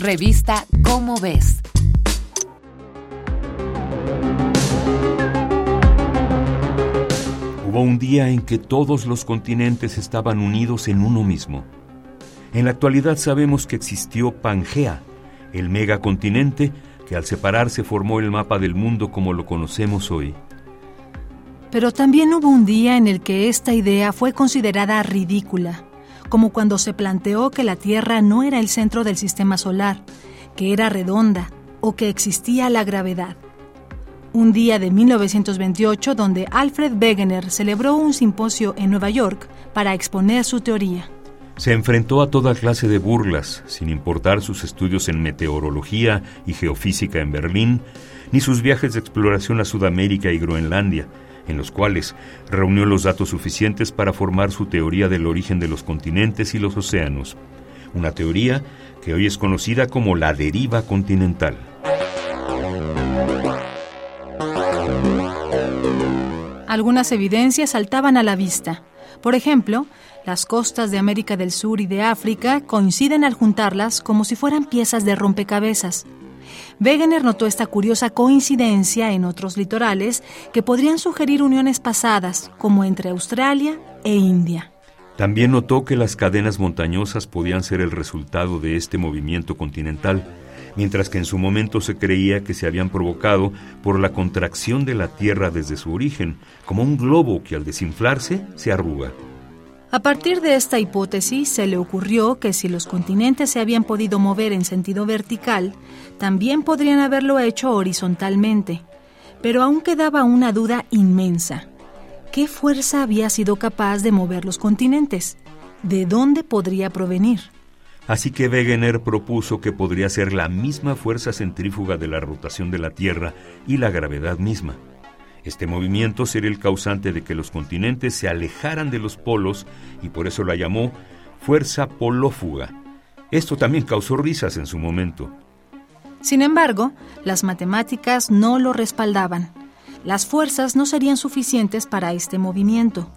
Revista Cómo ves. Hubo un día en que todos los continentes estaban unidos en uno mismo. En la actualidad sabemos que existió Pangea, el megacontinente que al separarse formó el mapa del mundo como lo conocemos hoy. Pero también hubo un día en el que esta idea fue considerada ridícula, como cuando se planteó que la Tierra no era el centro del sistema solar, que era redonda o que existía la gravedad. Un día de 1928 donde Alfred Wegener celebró un simposio en Nueva York para exponer su teoría. Se enfrentó a toda clase de burlas, sin importar sus estudios en meteorología y geofísica en Berlín, ni sus viajes de exploración a Sudamérica y Groenlandia, en los cuales reunió los datos suficientes para formar su teoría del origen de los continentes y los océanos, una teoría que hoy es conocida como la deriva continental. Algunas evidencias saltaban a la vista. Por ejemplo, las costas de América del Sur y de África coinciden al juntarlas como si fueran piezas de rompecabezas. Wegener notó esta curiosa coincidencia en otros litorales que podrían sugerir uniones pasadas, como entre Australia e India. También notó que las cadenas montañosas podían ser el resultado de este movimiento continental, mientras que en su momento se creía que se habían provocado por la contracción de la Tierra desde su origen, como un globo que al desinflarse se arruga. A partir de esta hipótesis se le ocurrió que si los continentes se habían podido mover en sentido vertical, también podrían haberlo hecho horizontalmente. Pero aún quedaba una duda inmensa. ¿Qué fuerza había sido capaz de mover los continentes? ¿De dónde podría provenir? Así que Wegener propuso que podría ser la misma fuerza centrífuga de la rotación de la Tierra y la gravedad misma. Este movimiento sería el causante de que los continentes se alejaran de los polos y por eso la llamó fuerza polófuga. Esto también causó risas en su momento. Sin embargo, las matemáticas no lo respaldaban. Las fuerzas no serían suficientes para este movimiento,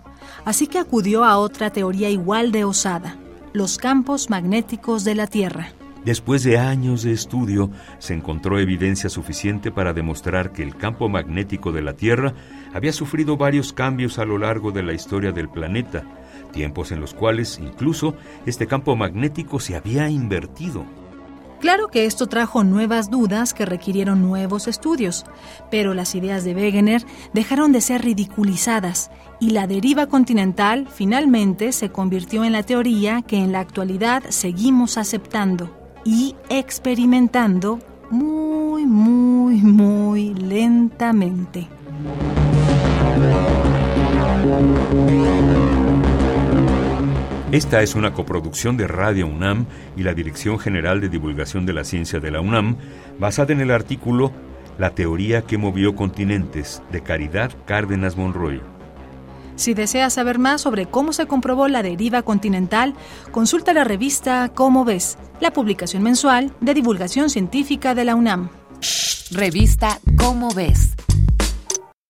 así que acudió a otra teoría igual de osada, los campos magnéticos de la Tierra. Después de años de estudio, se encontró evidencia suficiente para demostrar que el campo magnético de la Tierra había sufrido varios cambios a lo largo de la historia del planeta, tiempos en los cuales incluso este campo magnético se había invertido. Claro que esto trajo nuevas dudas que requirieron nuevos estudios, pero las ideas de Wegener dejaron de ser ridiculizadas y la deriva continental finalmente se convirtió en la teoría que en la actualidad seguimos aceptando y experimentando muy, muy, muy lentamente. Esta es una coproducción de Radio UNAM y la Dirección General de Divulgación de la Ciencia de la UNAM, basada en el artículo La teoría que movió continentes de Caridad Cárdenas Monroy. Si deseas saber más sobre cómo se comprobó la deriva continental, consulta la revista Cómo ves, la publicación mensual de divulgación científica de la UNAM. Revista Cómo ves